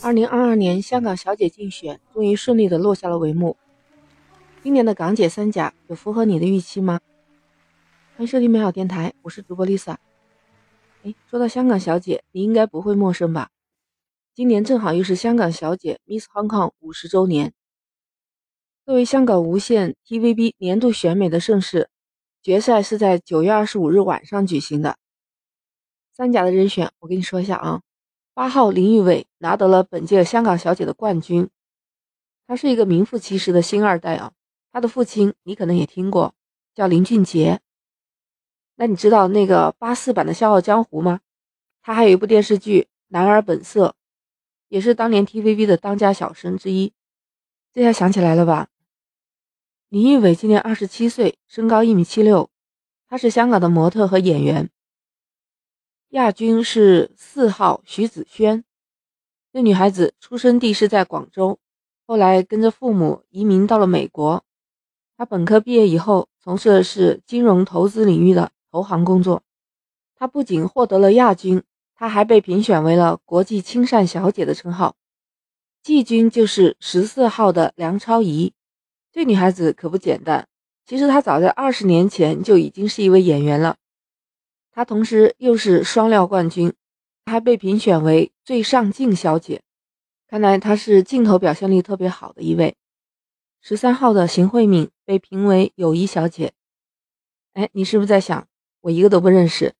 二零二二年香港小姐竞选终于顺利的落下了帷幕。今年的港姐三甲有符合你的预期吗？欢迎收听美好电台，我是主播 Lisa。哎，说到香港小姐，你应该不会陌生吧？今年正好又是香港小姐 Miss Hong Kong 五十周年。作为香港无线 TVB 年度选美的盛事，决赛是在九月二十五日晚上举行的。三甲的人选，我跟你说一下啊。八号林玉伟拿得了本届香港小姐的冠军，他是一个名副其实的星二代啊。他的父亲你可能也听过，叫林俊杰。那你知道那个八四版的《笑傲江湖》吗？他还有一部电视剧《男儿本色》，也是当年 TVB 的当家小生之一。这下想起来了吧？林玉伟今年二十七岁，身高一米七六，他是香港的模特和演员。亚军是四号徐子轩，这女孩子出生地是在广州，后来跟着父母移民到了美国。她本科毕业以后，从事的是金融投资领域的投行工作。她不仅获得了亚军，她还被评选为了国际亲善小姐的称号。季军就是十四号的梁超怡，这女孩子可不简单。其实她早在二十年前就已经是一位演员了。她同时又是双料冠军，还被评选为最上镜小姐。看来她是镜头表现力特别好的一位。十三号的邢慧敏被评为友谊小姐。哎，你是不是在想，我一个都不认识？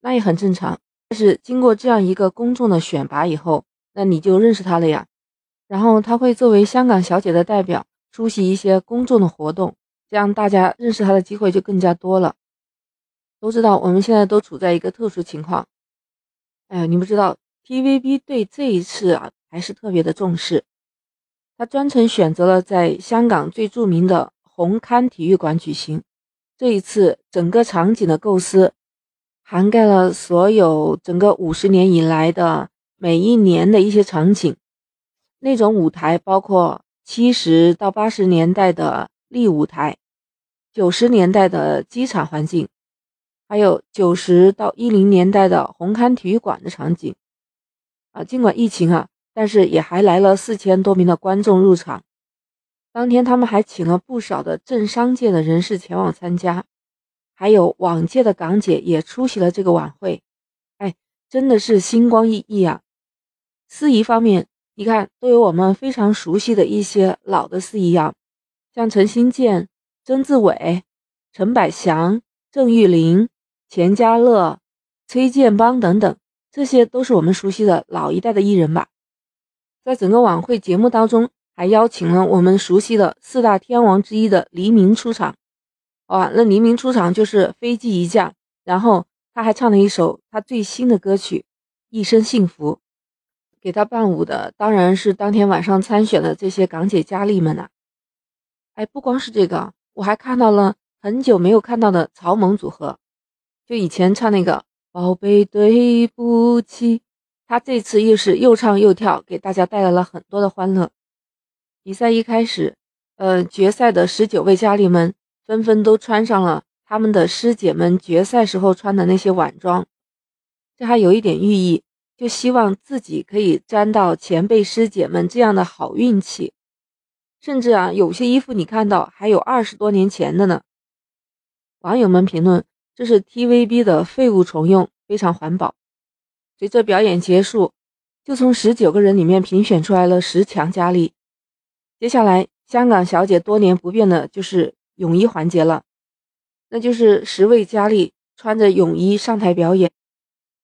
那也很正常。但是经过这样一个公众的选拔以后，那你就认识她了呀。然后她会作为香港小姐的代表出席一些公众的活动，这样大家认识她的机会就更加多了。都知道我们现在都处在一个特殊情况，哎呀，你不知道 TVB 对这一次啊还是特别的重视，他专程选择了在香港最著名的红磡体育馆举行。这一次整个场景的构思涵盖了所有整个五十年以来的每一年的一些场景，那种舞台包括七十到八十年代的立舞台，九十年代的机场环境。还有九十到一零年代的红磡体育馆的场景，啊，尽管疫情啊，但是也还来了四千多名的观众入场。当天他们还请了不少的政商界的人士前往参加，还有往届的港姐也出席了这个晚会。哎，真的是星光熠熠啊！司仪方面，你看都有我们非常熟悉的一些老的司仪啊，像陈新建、曾志伟、陈百祥、郑裕玲。钱嘉乐、崔建邦等等，这些都是我们熟悉的老一代的艺人吧。在整个晚会节目当中，还邀请了我们熟悉的四大天王之一的黎明出场。哇，那黎明出场就是飞机一架，然后他还唱了一首他最新的歌曲《一生幸福》。给他伴舞的当然是当天晚上参选的这些港姐佳丽们呐。哎，不光是这个，我还看到了很久没有看到的曹猛组合。就以前唱那个宝贝对不起，他这次又是又唱又跳，给大家带来了很多的欢乐。比赛一开始，呃，决赛的十九位佳丽们纷纷都穿上了他们的师姐们决赛时候穿的那些晚装，这还有一点寓意，就希望自己可以沾到前辈师姐们这样的好运气。甚至啊，有些衣服你看到还有二十多年前的呢。网友们评论。这是 TVB 的废物重用，非常环保。随着表演结束，就从十九个人里面评选出来了十强佳丽。接下来，香港小姐多年不变的就是泳衣环节了，那就是十位佳丽穿着泳衣上台表演，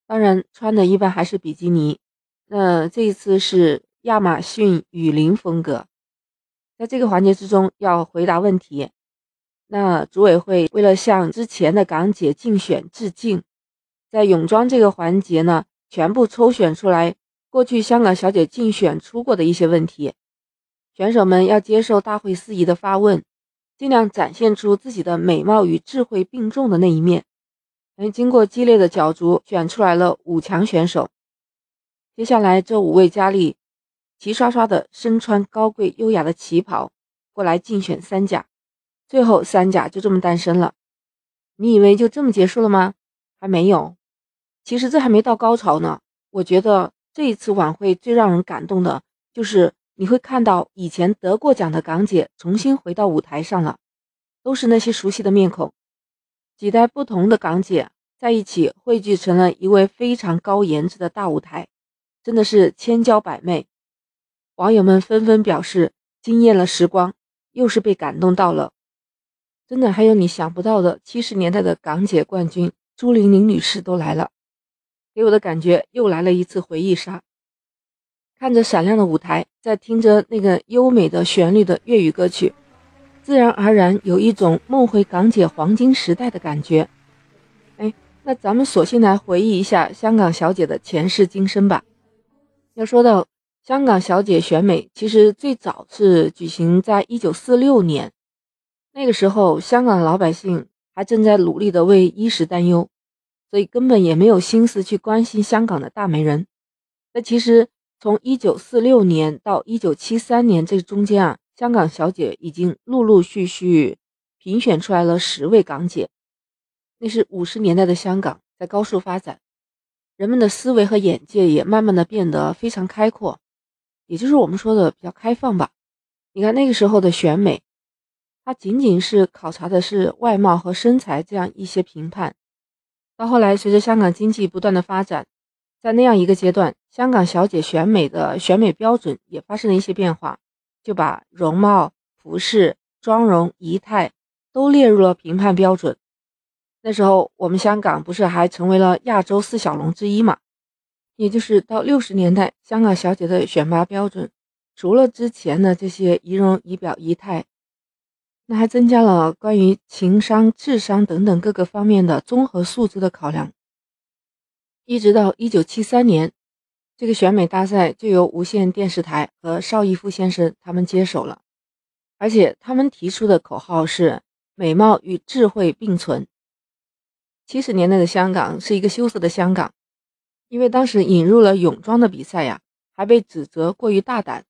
当然穿的一般还是比基尼。那这一次是亚马逊雨林风格，在这个环节之中要回答问题。那组委会为了向之前的港姐竞选致敬，在泳装这个环节呢，全部抽选出来过去香港小姐竞选出过的一些问题，选手们要接受大会司仪的发问，尽量展现出自己的美貌与智慧并重的那一面。嗯，经过激烈的角逐，选出来了五强选手。接下来这五位佳丽齐刷刷的身穿高贵优雅的旗袍过来竞选三甲。最后三甲就这么诞生了，你以为就这么结束了吗？还没有，其实这还没到高潮呢。我觉得这一次晚会最让人感动的就是你会看到以前得过奖的港姐重新回到舞台上了，都是那些熟悉的面孔，几代不同的港姐在一起汇聚成了一位非常高颜值的大舞台，真的是千娇百媚。网友们纷纷表示惊艳了时光，又是被感动到了。真的还有你想不到的，七十年代的港姐冠军朱玲玲女士都来了，给我的感觉又来了一次回忆杀。看着闪亮的舞台，在听着那个优美的旋律的粤语歌曲，自然而然有一种梦回港姐黄金时代的感觉。哎，那咱们索性来回忆一下香港小姐的前世今生吧。要说到香港小姐选美，其实最早是举行在一九四六年。那个时候，香港的老百姓还正在努力的为衣食担忧，所以根本也没有心思去关心香港的大美人。那其实从一九四六年到一九七三年这中间啊，香港小姐已经陆陆续续评选出来了十位港姐。那是五十年代的香港在高速发展，人们的思维和眼界也慢慢的变得非常开阔，也就是我们说的比较开放吧。你看那个时候的选美。它仅仅是考察的是外貌和身材这样一些评判，到后来随着香港经济不断的发展，在那样一个阶段，香港小姐选美的选美标准也发生了一些变化，就把容貌、服饰、妆容、仪态都列入了评判标准。那时候我们香港不是还成为了亚洲四小龙之一嘛？也就是到六十年代，香港小姐的选拔标准，除了之前的这些仪容仪表仪态。那还增加了关于情商、智商等等各个方面的综合素质的考量。一直到一九七三年，这个选美大赛就由无线电视台和邵逸夫先生他们接手了，而且他们提出的口号是“美貌与智慧并存”。七十年代的香港是一个羞涩的香港，因为当时引入了泳装的比赛呀，还被指责过于大胆。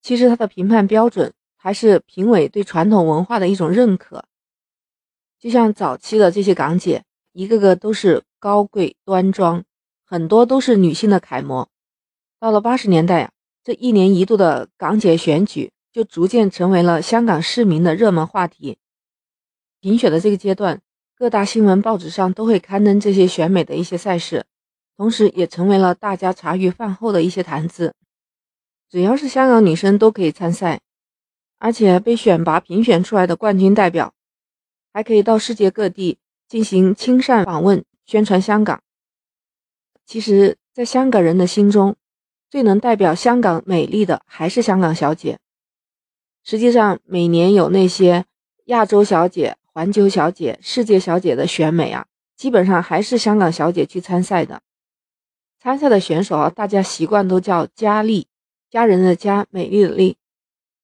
其实他的评判标准。还是评委对传统文化的一种认可，就像早期的这些港姐，一个个都是高贵端庄，很多都是女性的楷模。到了八十年代呀，这一年一度的港姐选举就逐渐成为了香港市民的热门话题。评选的这个阶段，各大新闻报纸上都会刊登这些选美的一些赛事，同时也成为了大家茶余饭后的一些谈资。只要是香港女生都可以参赛。而且被选拔评选出来的冠军代表，还可以到世界各地进行亲善访问，宣传香港。其实，在香港人的心中，最能代表香港美丽的还是香港小姐。实际上，每年有那些亚洲小姐、环球小姐、世界小姐的选美啊，基本上还是香港小姐去参赛的。参赛的选手啊，大家习惯都叫佳丽，佳人的佳，美丽的丽。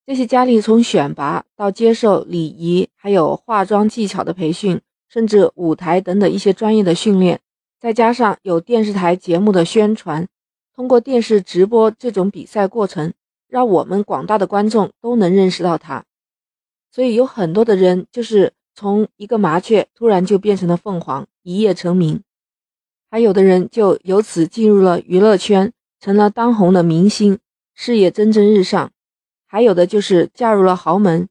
这些佳丽从选拔到接受礼仪，还有化妆技巧的培训，甚至舞台等等一些专业的训练，再加上有电视台节目的宣传，通过电视直播这种比赛过程，让我们广大的观众都能认识到她。所以有很多的人就是从一个麻雀突然就变成了凤凰，一夜成名；还有的人就由此进入了娱乐圈，成了当红的明星，事业蒸蒸日上。还有的就是嫁入了豪门，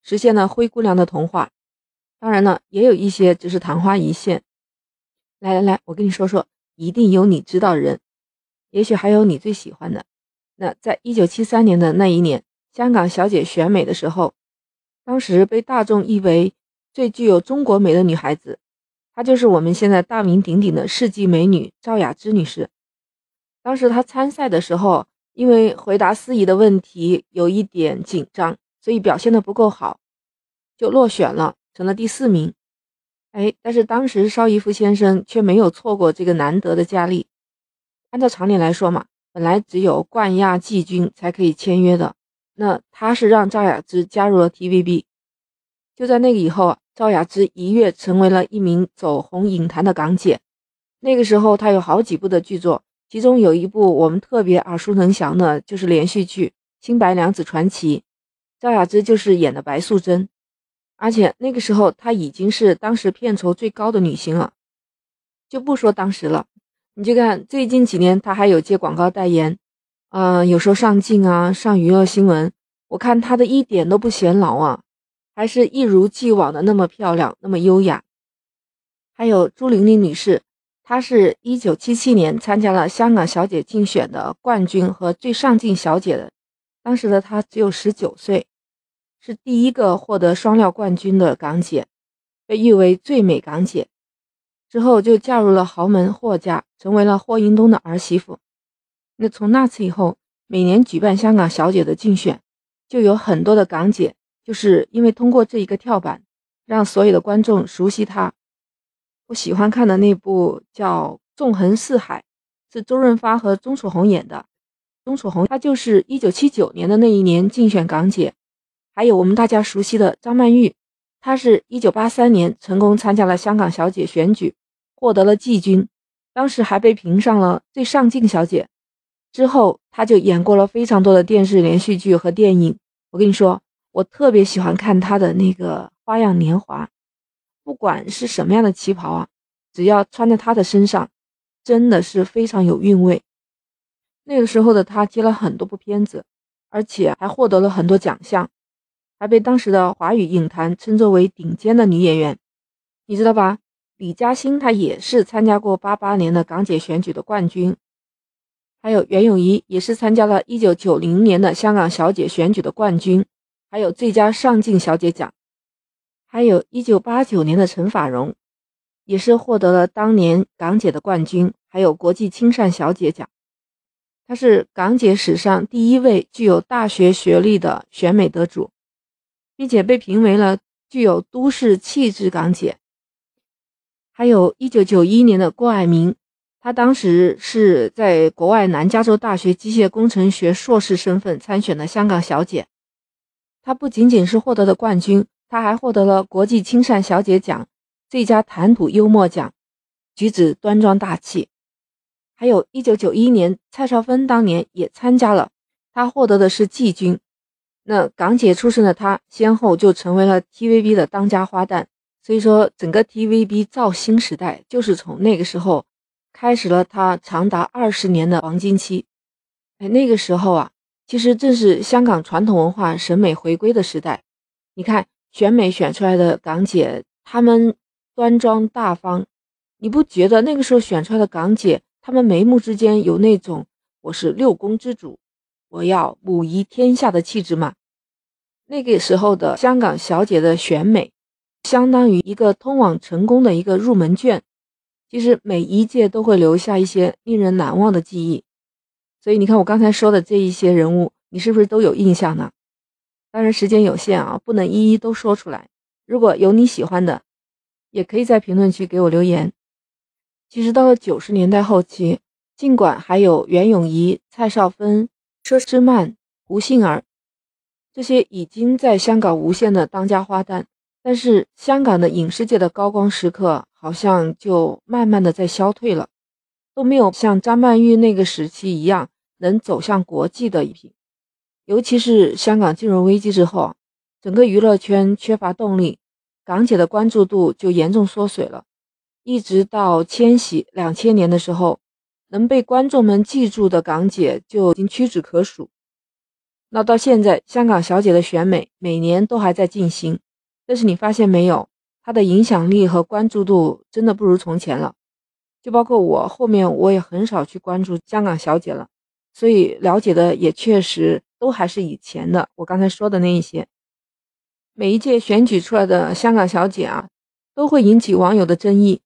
实现了灰姑娘的童话。当然了，也有一些只是昙花一现。来来来，我跟你说说，一定有你知道的人，也许还有你最喜欢的。那在一九七三年的那一年，香港小姐选美的时候，当时被大众誉为最具有中国美的女孩子，她就是我们现在大名鼎鼎的世纪美女赵雅芝女士。当时她参赛的时候。因为回答司仪的问题有一点紧张，所以表现的不够好，就落选了，成了第四名。哎，但是当时邵逸夫先生却没有错过这个难得的佳丽。按照常理来说嘛，本来只有冠亚季军才可以签约的，那他是让赵雅芝加入了 TVB。就在那个以后啊，赵雅芝一跃成为了一名走红影坛的港姐。那个时候，她有好几部的剧作。其中有一部我们特别耳熟能详的，就是连续剧《新白娘子传奇》，赵雅芝就是演的白素贞，而且那个时候她已经是当时片酬最高的女星了。就不说当时了，你就看最近几年，她还有接广告代言，嗯，有时候上镜啊，上娱乐新闻，我看她的一点都不显老啊，还是一如既往的那么漂亮，那么优雅。还有朱玲玲女士，她是一九七七年参加了香港小姐竞选的冠军和最上镜小姐的，当时的她只有十九岁，是第一个获得双料冠军的港姐，被誉为最美港姐。之后就嫁入了豪门霍家，成为了霍英东的儿媳妇。那从那次以后，每年举办香港小姐的竞选，就有很多的港姐，就是因为通过这一个跳板，让所有的观众熟悉她。我喜欢看的那部叫《纵横四海》，是周润发和钟楚红演的。钟楚红她就是一九七九年的那一年竞选港姐。还有我们大家熟悉的张曼玉，她是一九八三年成功参加了香港小姐选举，获得了季军，当时还被评上了最上镜小姐。之后她就演过了非常多的电视连续剧和电影。我跟你说，我特别喜欢看她的那个《花样年华》。不管是什么样的旗袍啊，只要穿在她的身上，真的是非常有韵味。那个时候的她接了很多部片子，而且还获得了很多奖项，还被当时的华语影坛称作为顶尖的女演员。你知道吧？李嘉欣她也是参加过八八年的港姐选举的冠军，还有袁咏仪也是参加了一九九零年的香港小姐选举的冠军，还有最佳上镜小姐奖。还有一九八九年的陈法蓉，也是获得了当年港姐的冠军，还有国际亲善小姐奖。她是港姐史上第一位具有大学学历的选美得主，并且被评为了具有都市气质港姐。还有一九九一年的郭蔼明，她当时是在国外南加州大学机械工程学硕士身份参选的香港小姐。她不仅仅是获得了冠军。她还获得了国际亲善小姐奖、最佳谈吐幽默奖，举止端庄大气。还有一九九一年，蔡少芬当年也参加了，她获得的是季军。那港姐出身的她，先后就成为了 TVB 的当家花旦。所以说，整个 TVB 造星时代就是从那个时候开始了，它长达二十年的黄金期。哎，那个时候啊，其实正是香港传统文化审美回归的时代。你看。选美选出来的港姐，她们端庄大方，你不觉得那个时候选出来的港姐，她们眉目之间有那种我是六宫之主，我要母仪天下的气质吗？那个时候的香港小姐的选美，相当于一个通往成功的一个入门卷，其实每一届都会留下一些令人难忘的记忆。所以你看我刚才说的这一些人物，你是不是都有印象呢？当然时间有限啊，不能一一都说出来。如果有你喜欢的，也可以在评论区给我留言。其实到了九十年代后期，尽管还有袁咏仪、蔡少芬、佘诗曼、胡杏儿这些已经在香港无线的当家花旦，但是香港的影视界的高光时刻好像就慢慢的在消退了，都没有像张曼玉那个时期一样能走向国际的一批。尤其是香港金融危机之后，整个娱乐圈缺乏动力，港姐的关注度就严重缩水了。一直到千禧两千年的时候，能被观众们记住的港姐就已经屈指可数。那到现在，香港小姐的选美每年都还在进行，但是你发现没有，她的影响力和关注度真的不如从前了。就包括我后面，我也很少去关注香港小姐了，所以了解的也确实。都还是以前的，我刚才说的那一些。每一届选举出来的香港小姐啊，都会引起网友的争议。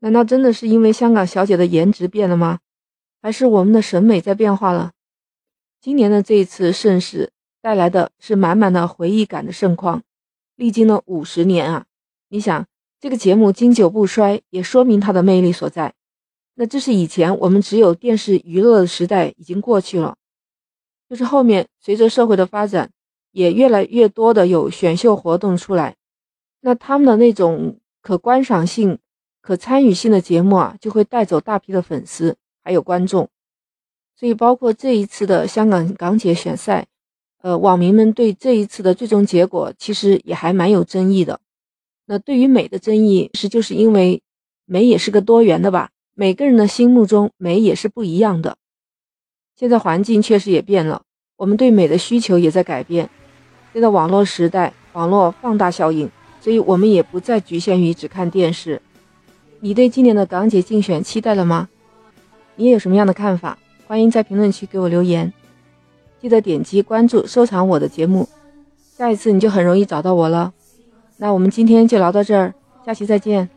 难道真的是因为香港小姐的颜值变了吗？还是我们的审美在变化了？今年的这一次盛世带来的是满满的回忆感的盛况。历经了五十年啊，你想这个节目经久不衰，也说明它的魅力所在。那这是以前我们只有电视娱乐的时代已经过去了。就是后面随着社会的发展，也越来越多的有选秀活动出来，那他们的那种可观赏性、可参与性的节目啊，就会带走大批的粉丝还有观众。所以，包括这一次的香港港姐选赛，呃，网民们对这一次的最终结果其实也还蛮有争议的。那对于美的争议，是就是因为美也是个多元的吧？每个人的心目中美也是不一样的。现在环境确实也变了，我们对美的需求也在改变。现在网络时代，网络放大效应，所以我们也不再局限于只看电视。你对今年的港姐竞选期待了吗？你也有什么样的看法？欢迎在评论区给我留言。记得点击关注、收藏我的节目，下一次你就很容易找到我了。那我们今天就聊到这儿，下期再见。